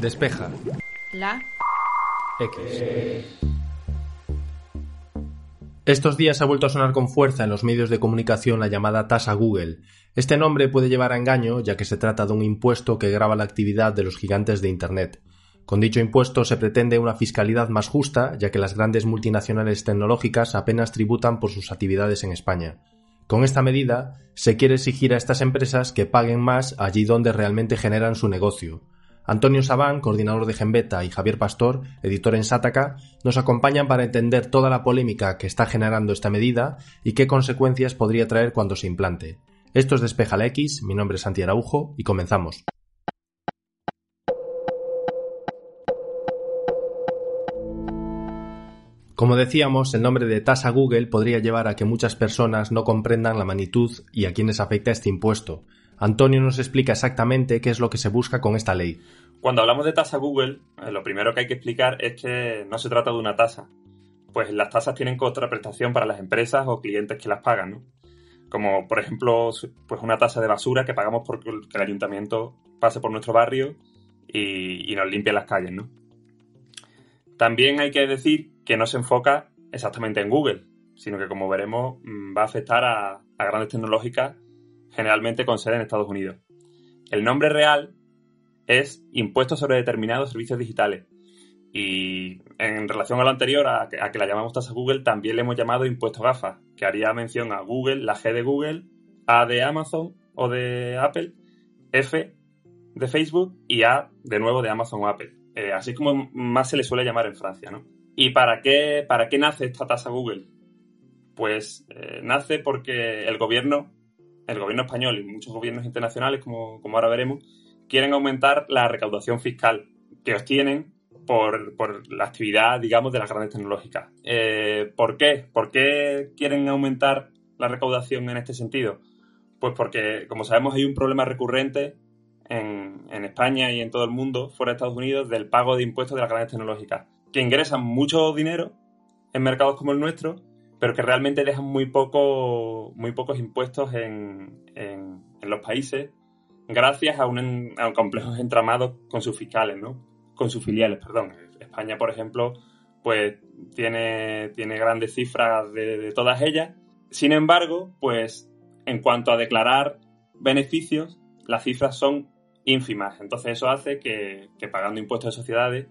Despeja. La. X. Estos días ha vuelto a sonar con fuerza en los medios de comunicación la llamada tasa Google. Este nombre puede llevar a engaño, ya que se trata de un impuesto que grava la actividad de los gigantes de Internet. Con dicho impuesto se pretende una fiscalidad más justa, ya que las grandes multinacionales tecnológicas apenas tributan por sus actividades en España. Con esta medida, se quiere exigir a estas empresas que paguen más allí donde realmente generan su negocio. Antonio Sabán, coordinador de Gembeta, y Javier Pastor, editor en Sataka, nos acompañan para entender toda la polémica que está generando esta medida y qué consecuencias podría traer cuando se implante. Esto es Despeja la X, mi nombre es Santi Araujo y comenzamos. Como decíamos, el nombre de tasa Google podría llevar a que muchas personas no comprendan la magnitud y a quienes afecta este impuesto, Antonio nos explica exactamente qué es lo que se busca con esta ley. Cuando hablamos de tasa Google, eh, lo primero que hay que explicar es que no se trata de una tasa, pues las tasas tienen contraprestación para las empresas o clientes que las pagan, ¿no? Como por ejemplo, pues una tasa de basura que pagamos porque el ayuntamiento pase por nuestro barrio y, nos limpie las calles, ¿no? También hay que decir que no se enfoca exactamente en Google, sino que como veremos mm, va a afectar a grandes tecnológicas generalmente con sede en Estados Unidos. El nombre real es Impuesto sobre determinados servicios digitales. Y en relación a lo anterior, a que, la llamamos tasa Google, también le hemos llamado impuesto GAFA, que haría mención a Google, la G de Google, A de Amazon o de Apple, F de Facebook y A de nuevo de Amazon o Apple. Eh, así como más se le suele llamar en Francia, ¿no? ¿Y para qué, para qué nace esta tasa Google? Pues eh, nace porque el gobierno el gobierno español y muchos gobiernos internacionales, como, ahora veremos, quieren aumentar la recaudación fiscal que obtienen por, por la actividad, digamos, de las grandes tecnológicas. Eh, ¿Por qué? ¿Por qué quieren aumentar la recaudación en este sentido? Pues porque, como sabemos, hay un problema recurrente en, en, España y en todo el mundo, fuera de Estados Unidos, del pago de impuestos de las grandes tecnológicas, que ingresan mucho dinero en mercados como el nuestro pero que realmente dejan muy, poco, muy pocos impuestos en, en, los países gracias a un, a un complejo entramado con sus fiscales, ¿no? Con sus filiales, perdón. España, por ejemplo, pues tiene, tiene grandes cifras de, todas ellas. Sin embargo, pues en cuanto a declarar beneficios, las cifras son ínfimas. Entonces eso hace que, que pagando impuestos de sociedades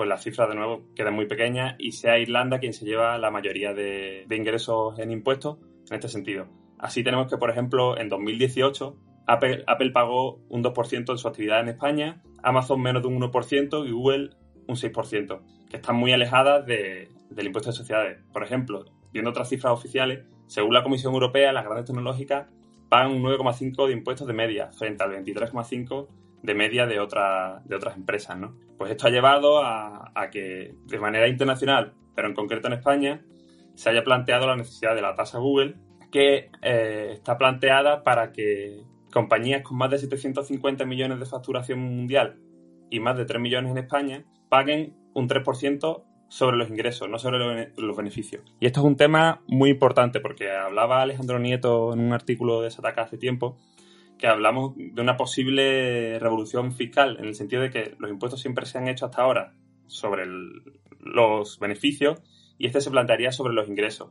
pues las cifras de nuevo quedan muy pequeñas y sea Irlanda quien se lleva la mayoría de, ingresos en impuestos en este sentido. Así tenemos que, por ejemplo, en 2018 Apple, pagó un 2% en su actividad en España, Amazon menos de un 1% y Google un 6%, que están muy alejadas del impuesto de sociedades. Por ejemplo, viendo otras cifras oficiales, según la Comisión Europea, las grandes tecnológicas pagan un 9,5% de impuestos de media frente al 23,5% de media de, otra, de otras empresas, ¿no? Pues esto ha llevado a, que de manera internacional, pero en concreto en España, se haya planteado la necesidad de la tasa Google, que eh, está planteada para que compañías con más de 750 millones de facturación mundial y más de 3 millones en España paguen un 3% sobre los ingresos, no sobre los beneficios. Y esto es un tema muy importante porque hablaba Alejandro Nieto en un artículo de Sataka hace tiempo que hablamos de una posible revolución fiscal, en el sentido de que los impuestos siempre se han hecho hasta ahora sobre los beneficios y este se plantearía sobre los ingresos,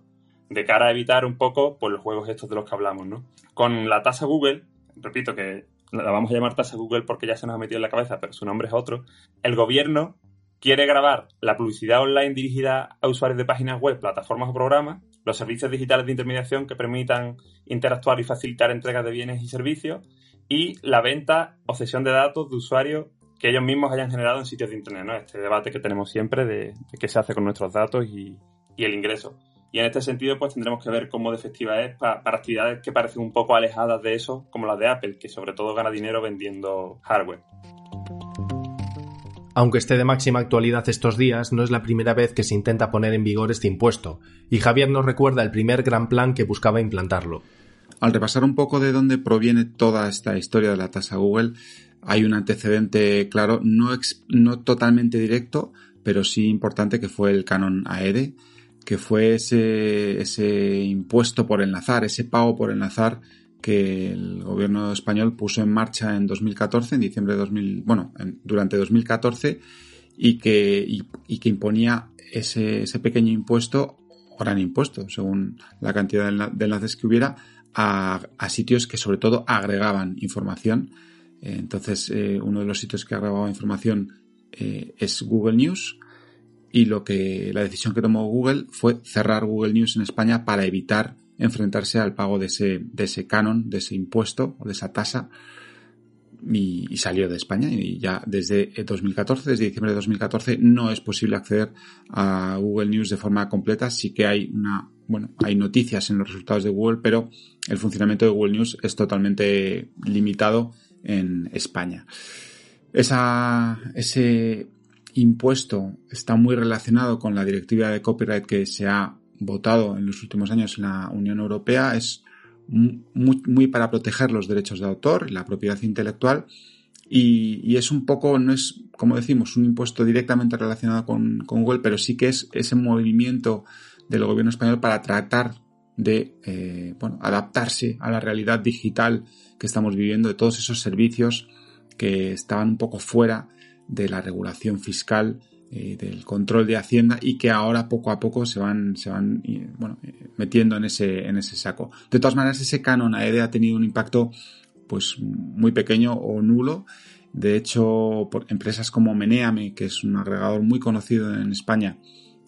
de cara a evitar un poco pues, los juegos estos de los que hablamos. ¿no? Con la tasa Google, repito que la vamos a llamar tasa Google porque ya se nos ha metido en la cabeza, pero su nombre es otro, el gobierno quiere grabar la publicidad online dirigida a usuarios de páginas web, plataformas o programas los servicios digitales de intermediación que permitan interactuar y facilitar entregas de bienes y servicios y la venta o cesión de datos de usuarios que ellos mismos hayan generado en sitios de Internet, ¿no? Este debate que tenemos siempre de, qué se hace con nuestros datos y, el ingreso. Y en este sentido, pues tendremos que ver cómo de efectiva es para actividades que parecen un poco alejadas de eso, como las de Apple, que sobre todo gana dinero vendiendo hardware. Aunque esté de máxima actualidad estos días, no es la primera vez que se intenta poner en vigor este impuesto, y Javier nos recuerda el primer gran plan que buscaba implantarlo. Al repasar un poco de dónde proviene toda esta historia de la tasa Google, hay un antecedente claro, no, no totalmente directo, pero sí importante que fue el canon AEDE, que fue ese, ese impuesto por enlazar, ese pago por enlazar que el gobierno español puso en marcha en 2014, en diciembre de 2000, bueno, durante 2014, y que, y, que imponía ese, ese, pequeño impuesto, o gran impuesto, según la cantidad de enlaces que hubiera, a, sitios que sobre todo agregaban información. Entonces, eh, uno de los sitios que agregaba información eh, es Google News, y lo que la decisión que tomó Google fue cerrar Google News en España para evitar enfrentarse al pago de ese, de ese canon, de ese impuesto o de esa tasa y, salió de España y ya desde 2014, desde diciembre de 2014 no es posible acceder a Google News de forma completa, sí que hay una bueno, hay noticias en los resultados de Google, pero el funcionamiento de Google News es totalmente limitado en España. Ese impuesto está muy relacionado con la directiva de copyright que se ha votado en los últimos años en la Unión Europea. Es muy, para proteger los derechos de autor, la propiedad intelectual. Y, es un poco, no es, como decimos, un impuesto directamente relacionado con, Google, pero sí que es ese movimiento del gobierno español para tratar de eh, bueno, adaptarse a la realidad digital que estamos viviendo, de todos esos servicios que estaban un poco fuera de la regulación fiscal, eh, del control de Hacienda y que ahora poco a poco se van, se van bueno, eh, metiendo en ese, en ese saco. De todas maneras, ese canon AED ha tenido un impacto pues muy pequeño o nulo. De hecho, por empresas como Meneame, que es un agregador muy conocido en España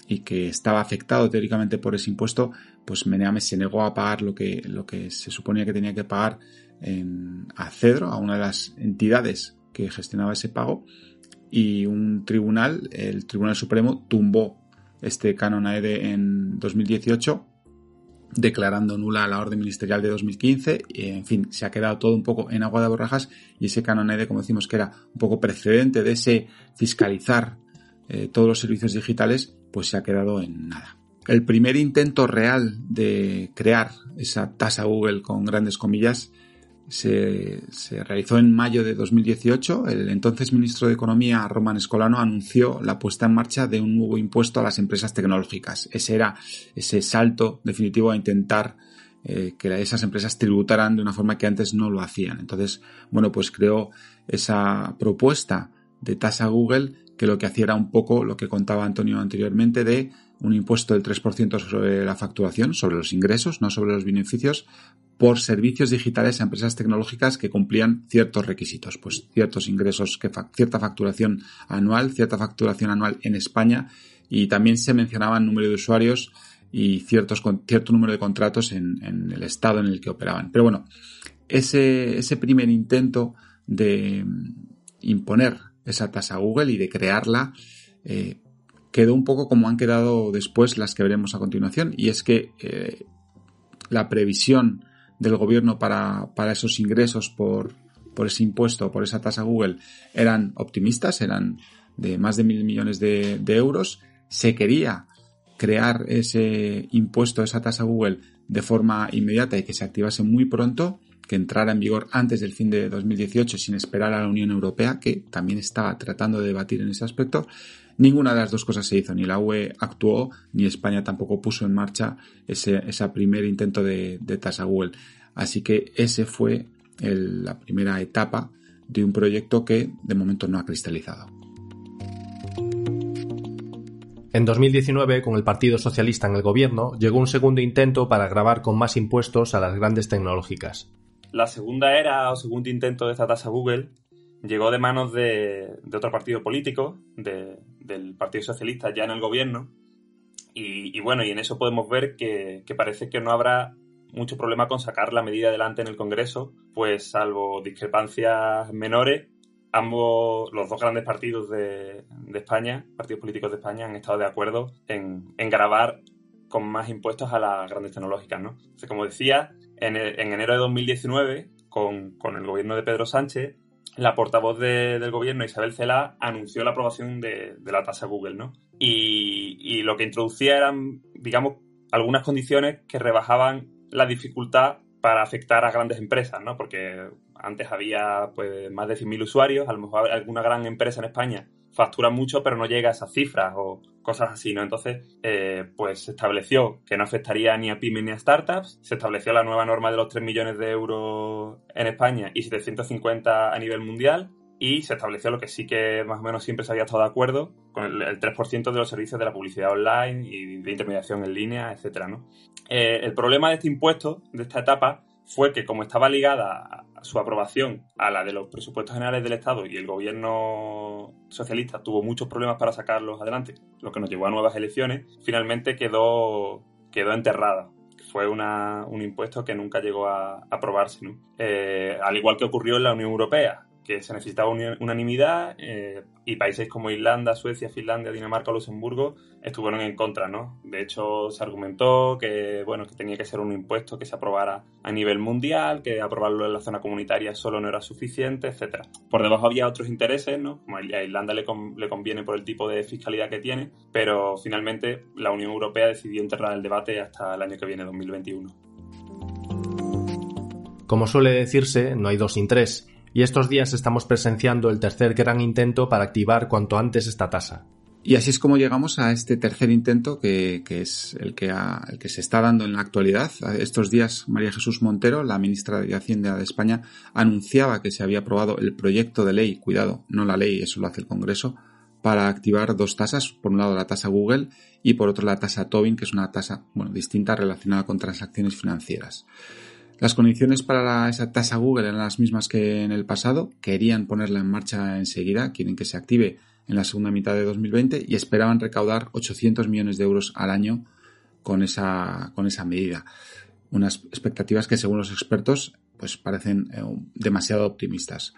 y que estaba afectado teóricamente por ese impuesto, pues Meneame se negó a pagar lo que, lo que se suponía que tenía que pagar en, a Cedro, a una de las entidades que gestionaba ese pago, y un tribunal, el Tribunal Supremo, tumbó este canon AED en 2018 declarando nula la orden ministerial de 2015 y en fin, se ha quedado todo un poco en agua de borrajas y ese canon AED, como decimos que era un poco precedente de ese fiscalizar eh, todos los servicios digitales, pues se ha quedado en nada. El primer intento real de crear esa tasa Google con grandes comillas se, realizó en mayo de 2018. El entonces ministro de Economía, Roman Escolano, anunció la puesta en marcha de un nuevo impuesto a las empresas tecnológicas. Ese era ese salto definitivo a intentar eh, que esas empresas tributaran de una forma que antes no lo hacían. Entonces, bueno, pues creó esa propuesta de tasa Google que lo que hacía era un poco lo que contaba Antonio anteriormente de un impuesto del 3% sobre la facturación, sobre los ingresos, no sobre los beneficios, por servicios digitales a empresas tecnológicas que cumplían ciertos requisitos, pues ciertos ingresos, cierta facturación anual, cierta facturación anual en España y también se mencionaban número de usuarios y ciertos, cierto número de contratos en, el estado en el que operaban. Pero bueno, ese, ese primer intento de imponer esa tasa a Google y de crearla eh, quedó un poco como han quedado después las que veremos a continuación y es que eh, la previsión del gobierno para, para esos ingresos por, por ese impuesto, por esa tasa Google, eran optimistas, eran de más de mil millones de, euros. Se quería crear ese impuesto, esa tasa Google, de forma inmediata y que se activase muy pronto, que entrara en vigor antes del fin de 2018 sin esperar a la Unión Europea, que también estaba tratando de debatir en ese aspecto. Ninguna de las dos cosas se hizo, ni la UE actuó, ni España tampoco puso en marcha ese, primer intento de, tasa Google. Así que ese fue la primera etapa de un proyecto que de momento no ha cristalizado. En 2019, con el Partido Socialista en el gobierno, llegó un segundo intento para grabar con más impuestos a las grandes tecnológicas. La segunda era o segundo intento de esta tasa Google llegó de manos de, otro partido político, del Partido Socialista, ya en el gobierno. Y, bueno, y en eso podemos ver que, parece que no habrá mucho problema con sacar la medida adelante en el Congreso, pues salvo discrepancias menores, ambos, los dos grandes partidos de, España, partidos políticos de España, han estado de acuerdo en, grabar con más impuestos a las grandes tecnológicas, ¿no? como decía, en, enero de 2019, con, con el gobierno de Pedro Sánchez, la portavoz del gobierno, Isabel Cela, anunció la aprobación de, la tasa Google, ¿no? Y, lo que introducía eran, digamos, algunas condiciones que rebajaban la dificultad para afectar a grandes empresas, ¿no? Porque antes había pues, más de 100.000 usuarios, a lo mejor alguna gran empresa en España factura mucho pero no llega a esas cifras o cosas así, ¿no? Entonces, eh, pues se estableció que no afectaría ni a pymes ni a startups, se estableció la nueva norma de los 3 millones de euros en España y 750 a nivel mundial, y se estableció lo que sí que más o menos siempre se había estado de acuerdo, con el, 3% de los servicios de la publicidad online y de intermediación en línea, etcétera, ¿no? Eh, el problema de este impuesto, de esta etapa, fue que como estaba ligada a su aprobación a la de los presupuestos generales del Estado y el gobierno socialista tuvo muchos problemas para sacarlos adelante, lo que nos llevó a nuevas elecciones, finalmente quedó, quedó enterrada fue un impuesto que nunca llegó a aprobarse, ¿no? Eh, al igual que ocurrió en la Unión Europea que se necesitaba unanimidad eh, y países como Irlanda, Suecia, Finlandia, Dinamarca Luxemburgo estuvieron en contra, ¿no? De hecho, se argumentó que, bueno, que tenía que ser un impuesto que se aprobara a nivel mundial, que aprobarlo en la zona comunitaria solo no era suficiente, etcétera. Por debajo había otros intereses, ¿no? Como a Irlanda le, le conviene por el tipo de fiscalidad que tiene, pero finalmente la Unión Europea decidió enterrar el debate hasta el año que viene, 2021. Como suele decirse, no hay dos sin tres y estos días estamos presenciando el tercer gran intento para activar cuanto antes esta tasa. Y así es como llegamos a este tercer intento que, es el que, el que se está dando en la actualidad. Estos días María Jesús Montero, la ministra de Hacienda de España, anunciaba que se había aprobado el proyecto de ley, cuidado, no la ley, eso lo hace el Congreso, para activar dos tasas, por un lado la tasa Google y por otro la tasa Tobin, que es una tasa bueno, distinta relacionada con transacciones financieras. Las condiciones para esa tasa Google eran las mismas que en el pasado, querían ponerla en marcha enseguida, quieren que se active en la segunda mitad de 2020 y esperaban recaudar 800 millones de euros al año con esa, con esa medida. Unas expectativas que según los expertos pues parecen eh, demasiado optimistas.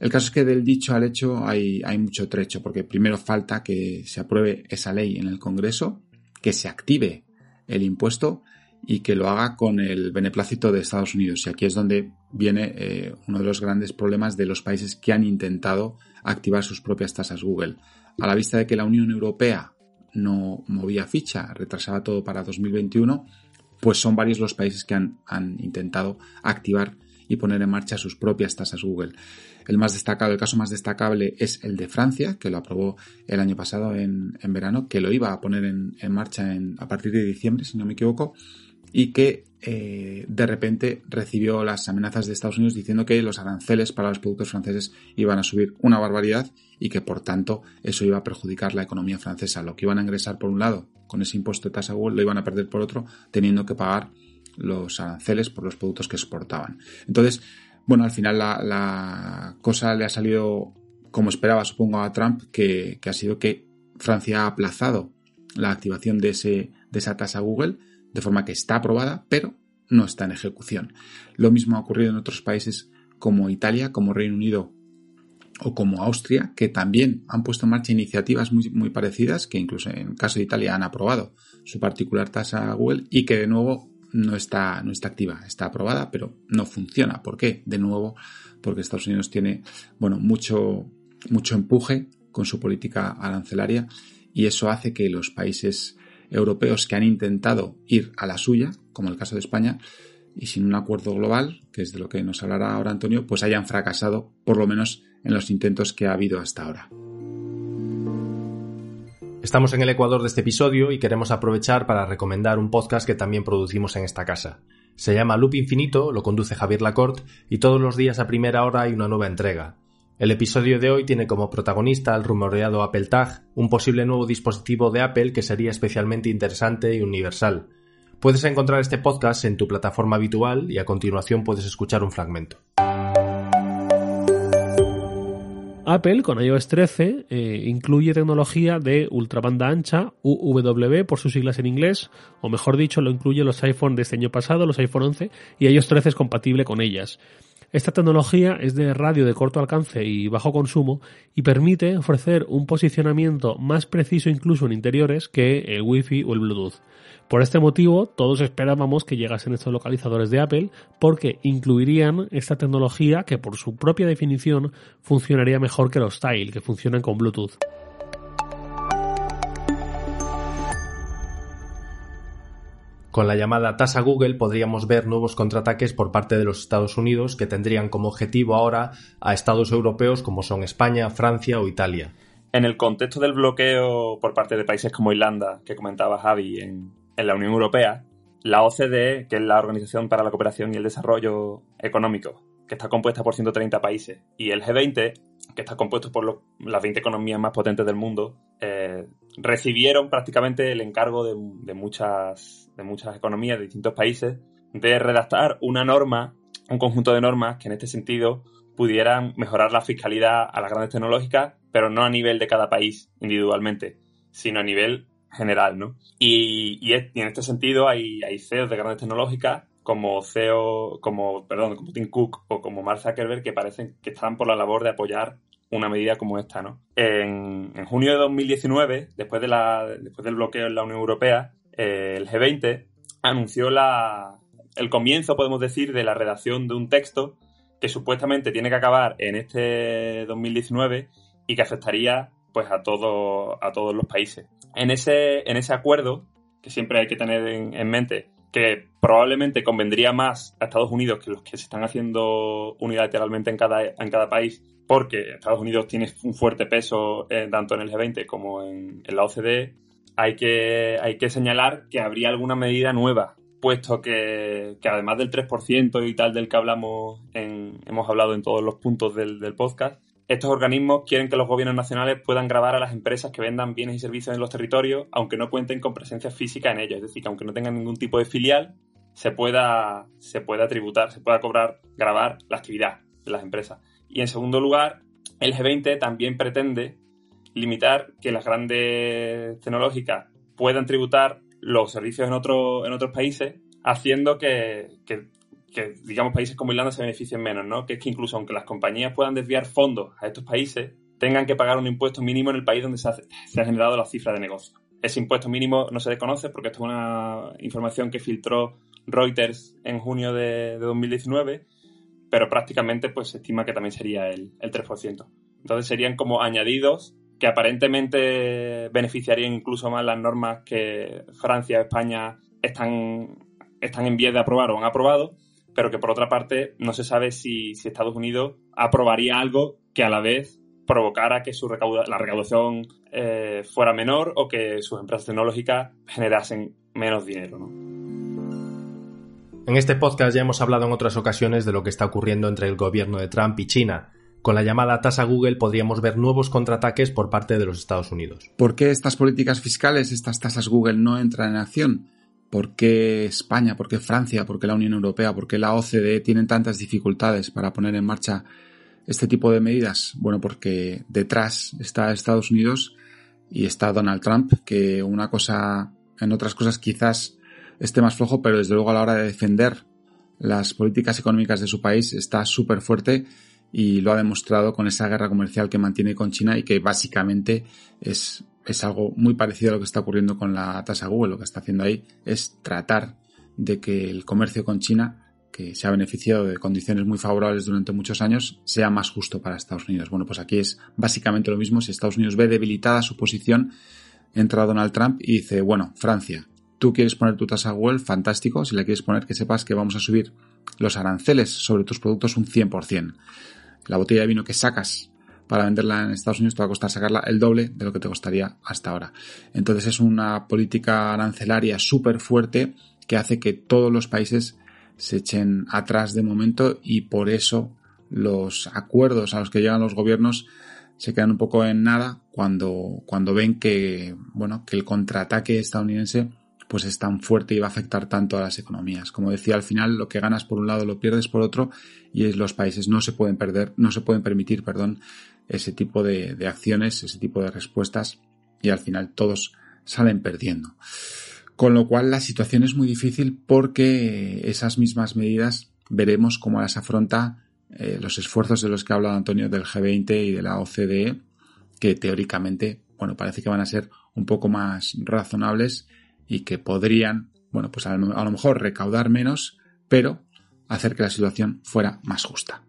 El caso es que del dicho al hecho hay, hay mucho trecho, porque primero falta que se apruebe esa ley en el Congreso, que se active el impuesto y que lo haga con el beneplácito de Estados Unidos. Y aquí es donde viene eh, uno de los grandes problemas de los países que han intentado activar sus propias tasas Google. A la vista de que la Unión Europea no movía ficha, retrasaba todo para 2021, pues son varios los países que han, intentado activar y poner en marcha sus propias tasas Google. El más destacado, el caso más destacable es el de Francia, que lo aprobó el año pasado en, verano, que lo iba a poner en, marcha a partir de diciembre, si no me equivoco, y que eh, de repente recibió las amenazas de Estados Unidos diciendo que los aranceles para los productos franceses iban a subir una barbaridad y que por tanto eso iba a perjudicar la economía francesa. Lo que iban a ingresar por un lado con ese impuesto de tasa Google lo iban a perder por otro teniendo que pagar los aranceles por los productos que exportaban. Entonces, bueno, al final la, cosa le ha salido como esperaba, supongo, a Trump, que, que ha sido que Francia ha aplazado la activación de, ese, de esa tasa Google de forma que está aprobada, pero no está en ejecución. Lo mismo ha ocurrido en otros países como Italia, como Reino Unido o como Austria, que también han puesto en marcha iniciativas muy, muy parecidas, que incluso en el caso de Italia han aprobado su particular tasa Google y que de nuevo no está, no está activa, está aprobada, pero no funciona. ¿Por qué? De nuevo, porque Estados Unidos tiene, bueno, mucho, mucho empuje con su política arancelaria y eso hace que los países europeos que han intentado ir a la suya, como el caso de España, y sin un acuerdo global, que es de lo que nos hablará ahora Antonio, pues hayan fracasado, por lo menos en los intentos que ha habido hasta ahora. Estamos en el ecuador de este episodio y queremos aprovechar para recomendar un podcast que también producimos en esta casa. Se llama Loop Infinito, lo conduce Javier Lacorte y todos los días a primera hora hay una nueva entrega. El episodio de hoy tiene como protagonista el rumoreado Apple Tag, un posible nuevo dispositivo de Apple que sería especialmente interesante y universal. Puedes encontrar este podcast en tu plataforma habitual y a continuación puedes escuchar un fragmento. Apple con iOS 13 eh, incluye tecnología de ultrabanda ancha, UWB por sus siglas en inglés, o mejor dicho, lo incluye los iPhone de este año pasado, los iPhone 11, y iOS 13 es compatible con ellas. Esta tecnología es de radio de corto alcance y bajo consumo y permite ofrecer un posicionamiento más preciso incluso en interiores que el Wi-Fi o el Bluetooth. Por este motivo, todos esperábamos que llegasen estos localizadores de Apple porque incluirían esta tecnología que por su propia definición funcionaría mejor que los Style, que funcionan con Bluetooth. Con la llamada tasa Google podríamos ver nuevos contraataques por parte de los Estados Unidos que tendrían como objetivo ahora a estados europeos como son España, Francia o Italia. En el contexto del bloqueo por parte de países como Irlanda, que comentaba Javi, en, la Unión Europea, la OCDE, que es la Organización para la Cooperación y el Desarrollo Económico, que está compuesta por 130 países, y el G20, que está compuesto por las 20 economías más potentes del mundo, eh, recibieron prácticamente el encargo de, muchas, de muchas economías de distintos países de redactar una norma, un conjunto de normas que en este sentido pudieran mejorar la fiscalidad a las grandes tecnológicas, pero no a nivel de cada país individualmente, sino a nivel general, ¿no? Y, en este sentido hay, hay CEOs de grandes tecnológicas como CEO, como, perdón, como Tim Cook o como Mark Zuckerberg que parecen que están por la labor de apoyar una medida como esta, ¿no? En, junio de 2019, después, de la, después del bloqueo en la Unión Europea, eh, el G20 anunció la, el comienzo, podemos decir, de la redacción de un texto que supuestamente tiene que acabar en este 2019 y que afectaría pues a, todo, a todos los países. En ese, en ese acuerdo, que siempre hay que tener en mente que probablemente convendría más a Estados Unidos que los que se están haciendo unilateralmente en cada, en cada país, porque Estados Unidos tiene un fuerte peso eh, tanto en el G20 como en, la OCDE, hay que, hay que señalar que habría alguna medida nueva, puesto que, además del 3% y tal del que hablamos en, hemos hablado en todos los puntos del, del podcast, estos organismos quieren que los gobiernos nacionales puedan grabar a las empresas que vendan bienes y servicios en los territorios, aunque no cuenten con presencia física en ellos. Es decir, que aunque no tengan ningún tipo de filial, se pueda, se pueda tributar, se pueda cobrar, grabar la actividad de las empresas. Y en segundo lugar, el G20 también pretende limitar que las grandes tecnológicas puedan tributar los servicios en, en otros países, haciendo que que, digamos, países como Irlanda se beneficien menos, ¿no? Que es que incluso aunque las compañías puedan desviar fondos a estos países, tengan que pagar un impuesto mínimo en el país donde se ha, generado la cifra de negocio. Ese impuesto mínimo no se desconoce porque esto es una información que filtró Reuters en junio de, 2019, pero prácticamente pues se estima que también sería el, el 3%. Entonces serían como añadidos que aparentemente beneficiarían incluso más las normas que Francia, España están, están en vías de aprobar o han aprobado, pero que por otra parte no se sabe si, Estados Unidos aprobaría algo que a la vez provocara que su la recaudación eh, fuera menor o que sus empresas tecnológicas generasen menos dinero. En este podcast ya hemos hablado en otras ocasiones de lo que está ocurriendo entre el gobierno de Trump y China. Con la llamada tasa Google podríamos ver nuevos contraataques por parte de los Estados Unidos. ¿Por qué estas políticas fiscales, estas tasas Google, no entran en acción? ¿Por qué España? ¿Por qué Francia? ¿Por qué la Unión Europea? ¿Por qué la OCDE tienen tantas dificultades para poner en marcha este tipo de medidas? Bueno, porque detrás está Estados Unidos y está Donald Trump, que una cosa, en otras cosas quizás esté más flojo, pero desde luego a la hora de defender las políticas económicas de su país está súper fuerte y lo ha demostrado con esa guerra comercial que mantiene con China y que básicamente es es algo muy parecido a lo que está ocurriendo con la tasa Google. Lo que está haciendo ahí es tratar de que el comercio con China, que se ha beneficiado de condiciones muy favorables durante muchos años, sea más justo para Estados Unidos. Bueno, pues aquí es básicamente lo mismo. Si Estados Unidos ve debilitada su posición, entra Donald Trump y dice, bueno, Francia, tú quieres poner tu tasa Google, fantástico. Si la quieres poner, que sepas que vamos a subir los aranceles sobre tus productos un 100%. La botella de vino que sacas para venderla en Estados Unidos te va a costar sacarla el doble de lo que te costaría hasta ahora. Entonces es una política arancelaria súper fuerte que hace que todos los países se echen atrás de momento y por eso los acuerdos a los que llegan los gobiernos se quedan un poco en nada cuando, cuando ven que, bueno, que el contraataque estadounidense pues es tan fuerte y va a afectar tanto a las economías. Como decía, al final lo que ganas por un lado lo pierdes por otro y los países no se pueden perder, no se pueden permitir, perdón, ese tipo de, acciones, ese tipo de respuestas y al final todos salen perdiendo. Con lo cual la situación es muy difícil porque esas mismas medidas veremos cómo las afronta eh, los esfuerzos de los que ha hablado Antonio del G20 y de la OCDE, que teóricamente, bueno, parece que van a ser un poco más razonables y que podrían, bueno, pues a lo mejor recaudar menos, pero hacer que la situación fuera más justa.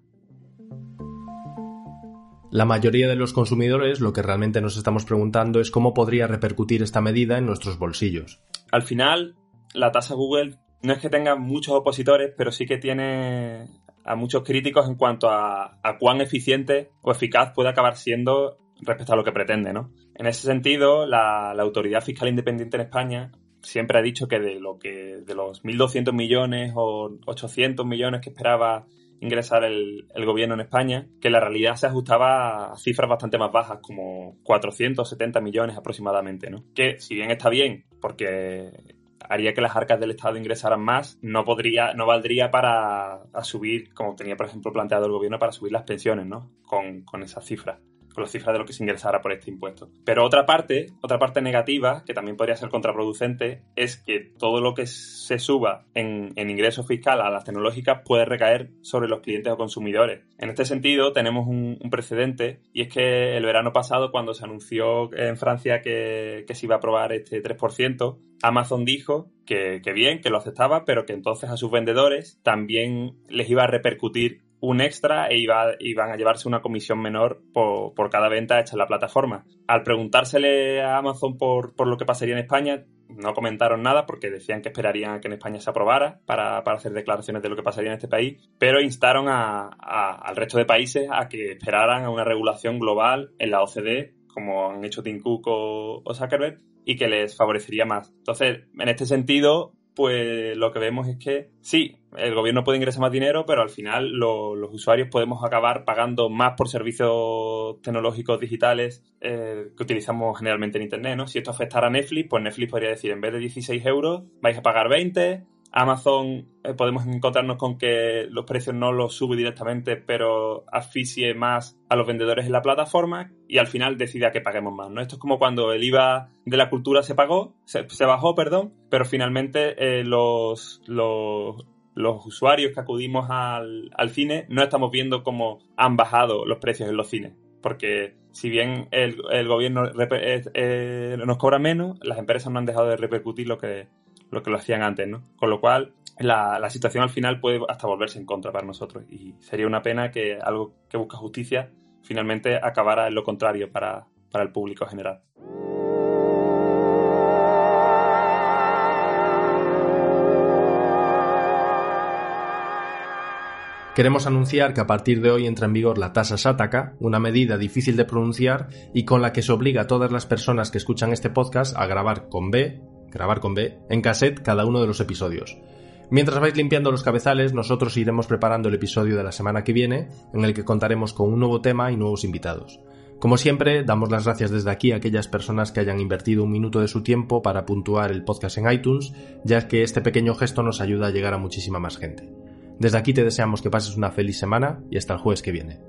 La mayoría de los consumidores lo que realmente nos estamos preguntando es cómo podría repercutir esta medida en nuestros bolsillos. Al final, la tasa Google no es que tenga muchos opositores, pero sí que tiene a muchos críticos en cuanto a, cuán eficiente o eficaz puede acabar siendo respecto a lo que pretende, ¿no? En ese sentido, la, Autoridad Fiscal Independiente en España siempre ha dicho que de lo que de los 1.200 millones o 800 millones que esperaba ingresar el, el, gobierno en España, que la realidad se ajustaba a cifras bastante más bajas, como 470 millones aproximadamente, ¿no? Que si bien está bien, porque haría que las arcas del Estado ingresaran más, no podría, no valdría para subir, como tenía por ejemplo planteado el gobierno, para subir las pensiones, ¿no? Con, con esa cifra con la cifra de lo que se ingresara por este impuesto. Pero otra parte, otra parte negativa, que también podría ser contraproducente, es que todo lo que se suba en, en ingreso fiscal a las tecnológicas puede recaer sobre los clientes o consumidores. En este sentido, tenemos un, precedente y es que el verano pasado, cuando se anunció en Francia que, se iba a aprobar este 3%, Amazon dijo que, bien, que lo aceptaba, pero que entonces a sus vendedores también les iba a repercutir un extra e iba, iban a llevarse una comisión menor por, por, cada venta hecha en la plataforma. Al preguntársele a Amazon por, por, lo que pasaría en España, no comentaron nada porque decían que esperarían a que en España se aprobara para, para hacer declaraciones de lo que pasaría en este país, pero instaron al resto de países a que esperaran a una regulación global en la OCDE, como han hecho Tim o, o Zuckerberg, y que les favorecería más. Entonces, en este sentido, pues lo que vemos es que sí, el gobierno puede ingresar más dinero, pero al final los usuarios podemos acabar pagando más por servicios tecnológicos digitales eh, que utilizamos generalmente en Internet, ¿no? Si esto afectara a Netflix, pues Netflix podría decir, en vez de 16 euros, vais a pagar 20, Amazon eh, podemos encontrarnos con que los precios no los sube directamente, pero asfixie más a los vendedores en la plataforma y al final decida que paguemos más. ¿no? Esto es como cuando el IVA de la cultura se pagó, se, bajó, perdón, pero finalmente eh, los, los, usuarios que acudimos al, cine no estamos viendo cómo han bajado los precios en los cines. Porque si bien el, gobierno eh, nos cobra menos, las empresas no han dejado de repercutir lo que, lo que lo hacían antes, ¿no? Con lo cual, la, la, situación al final puede hasta volverse en contra para nosotros y sería una pena que algo que busca justicia finalmente acabara en lo contrario para, para el público general. Queremos anunciar que a partir de hoy entra en vigor la tasa Sataka, una medida difícil de pronunciar y con la que se obliga a todas las personas que escuchan este podcast a grabar con B grabar con B, en cassette cada uno de los episodios. Mientras vais limpiando los cabezales, nosotros iremos preparando el episodio de la semana que viene, en el que contaremos con un nuevo tema y nuevos invitados. Como siempre, damos las gracias desde aquí a aquellas personas que hayan invertido un minuto de su tiempo para puntuar el podcast en iTunes, ya que este pequeño gesto nos ayuda a llegar a muchísima más gente. Desde aquí te deseamos que pases una feliz semana y hasta el jueves que viene.